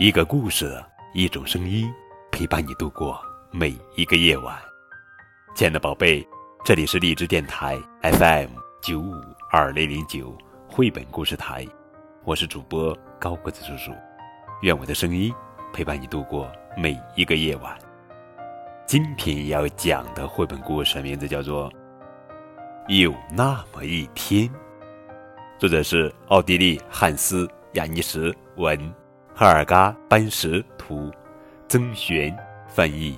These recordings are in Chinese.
一个故事，一种声音，陪伴你度过每一个夜晚。亲爱的宝贝，这里是荔枝电台 FM 九五二零零九绘本故事台，我是主播高个子叔叔。愿我的声音陪伴你度过每一个夜晚。今天要讲的绘本故事名字叫做《有那么一天》，作者是奥地利汉斯·雅尼什文。赫尔嘎·班什图，曾璇翻译。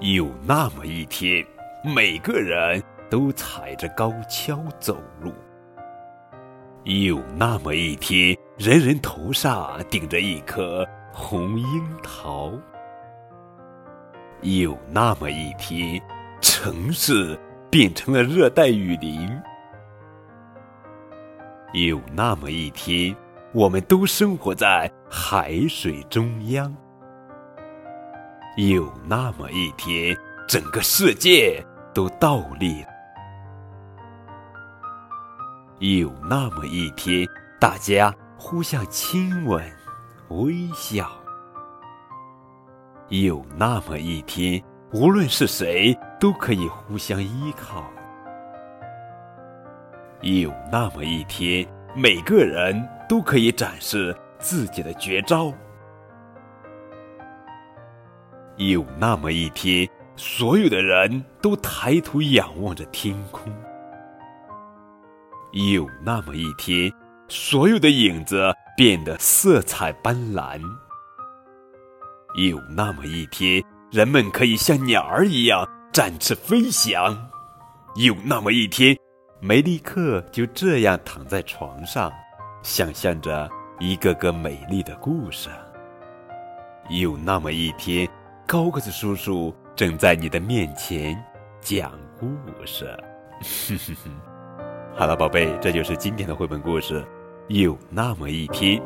有那么一天，每个人都踩着高跷走路。有那么一天，人人头上顶着一颗红樱桃。有那么一天，城市变成了热带雨林。有那么一天，我们都生活在海水中央。有那么一天，整个世界都倒立。有那么一天，大家互相亲吻、微笑。有那么一天，无论是谁都可以互相依靠。有那么一天，每个人都可以展示自己的绝招。有那么一天，所有的人都抬头仰望着天空。有那么一天，所有的影子变得色彩斑斓。有那么一天，人们可以像鸟儿一样展翅飞翔。有那么一天。梅利克就这样躺在床上，想象着一个个美丽的故事。有那么一天，高个子叔叔正在你的面前讲故事。好了，宝贝，这就是今天的绘本故事。有那么一天。